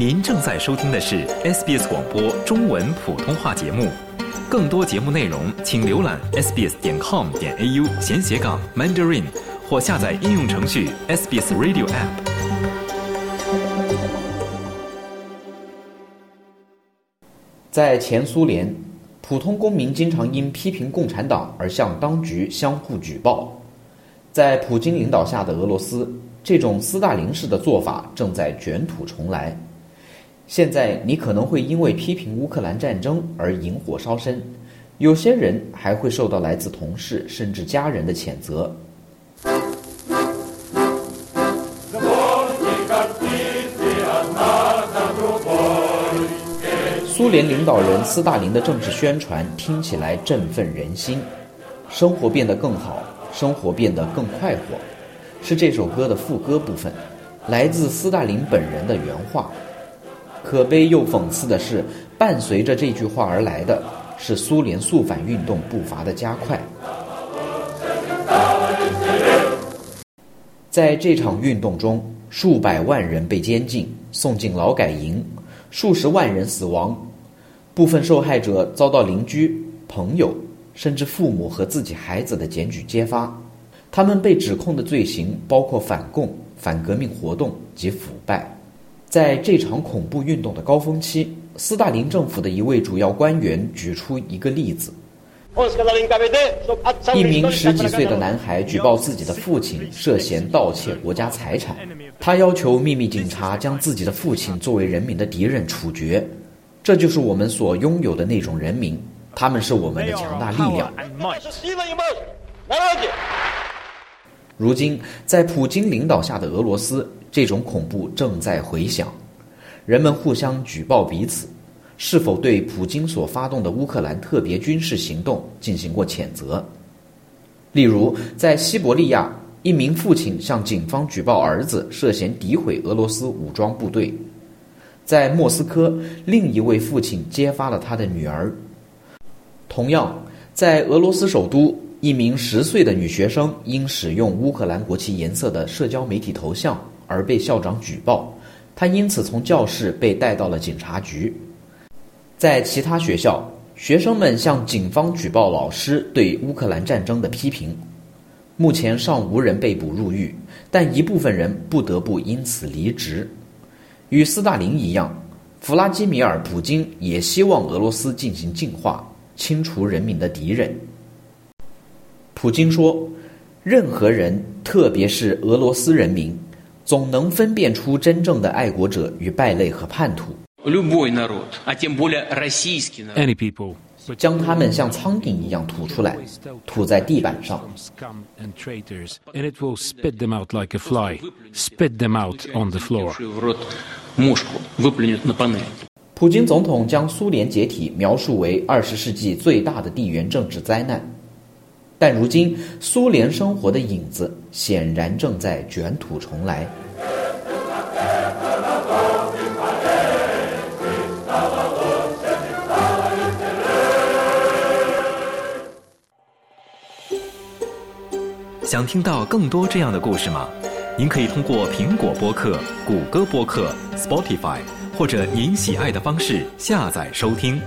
您正在收听的是 SBS 广播中文普通话节目。更多节目内容，请浏览 sbs 点 com 点 au 闲斜杠 mandarin，或下载应用程序 SBS Radio App。在前苏联，普通公民经常因批评共产党而向当局相互举报。在普京领导下的俄罗斯，这种斯大林式的做法正在卷土重来。现在你可能会因为批评乌克兰战争而引火烧身，有些人还会受到来自同事甚至家人的谴责。苏联领导人斯大林的政治宣传听起来振奋人心，生活变得更好，生活变得更快活，是这首歌的副歌部分，来自斯大林本人的原话。可悲又讽刺的是，伴随着这句话而来的是苏联肃反运动步伐的加快。在这场运动中，数百万人被监禁，送进劳改营，数十万人死亡，部分受害者遭到邻居、朋友，甚至父母和自己孩子的检举揭发，他们被指控的罪行包括反共、反革命活动及腐败。在这场恐怖运动的高峰期，斯大林政府的一位主要官员举出一个例子：一名十几岁的男孩举报自己的父亲涉嫌盗窃国家财产，他要求秘密警察将自己的父亲作为人民的敌人处决。这就是我们所拥有的那种人民，他们是我们的强大力量。如今，在普京领导下的俄罗斯。这种恐怖正在回响，人们互相举报彼此，是否对普京所发动的乌克兰特别军事行动进行过谴责？例如，在西伯利亚，一名父亲向警方举报儿子涉嫌诋毁俄罗斯武装部队；在莫斯科，另一位父亲揭发了他的女儿。同样，在俄罗斯首都，一名十岁的女学生因使用乌克兰国旗颜色的社交媒体头像。而被校长举报，他因此从教室被带到了警察局。在其他学校，学生们向警方举报老师对乌克兰战争的批评。目前尚无人被捕入狱，但一部分人不得不因此离职。与斯大林一样，弗拉基米尔·普京也希望俄罗斯进行净化，清除人民的敌人。普京说：“任何人，特别是俄罗斯人民。”总能分辨出真正的爱国者与败类和叛徒。Any people 将他们像苍蝇一样吐出来，吐在地板上。普京总统将苏联解体描述为二十世纪最大的地缘政治灾难。但如今，苏联生活的影子显然正在卷土重来。想听到更多这样的故事吗？您可以通过苹果播客、谷歌播客、Spotify，或者您喜爱的方式下载收听。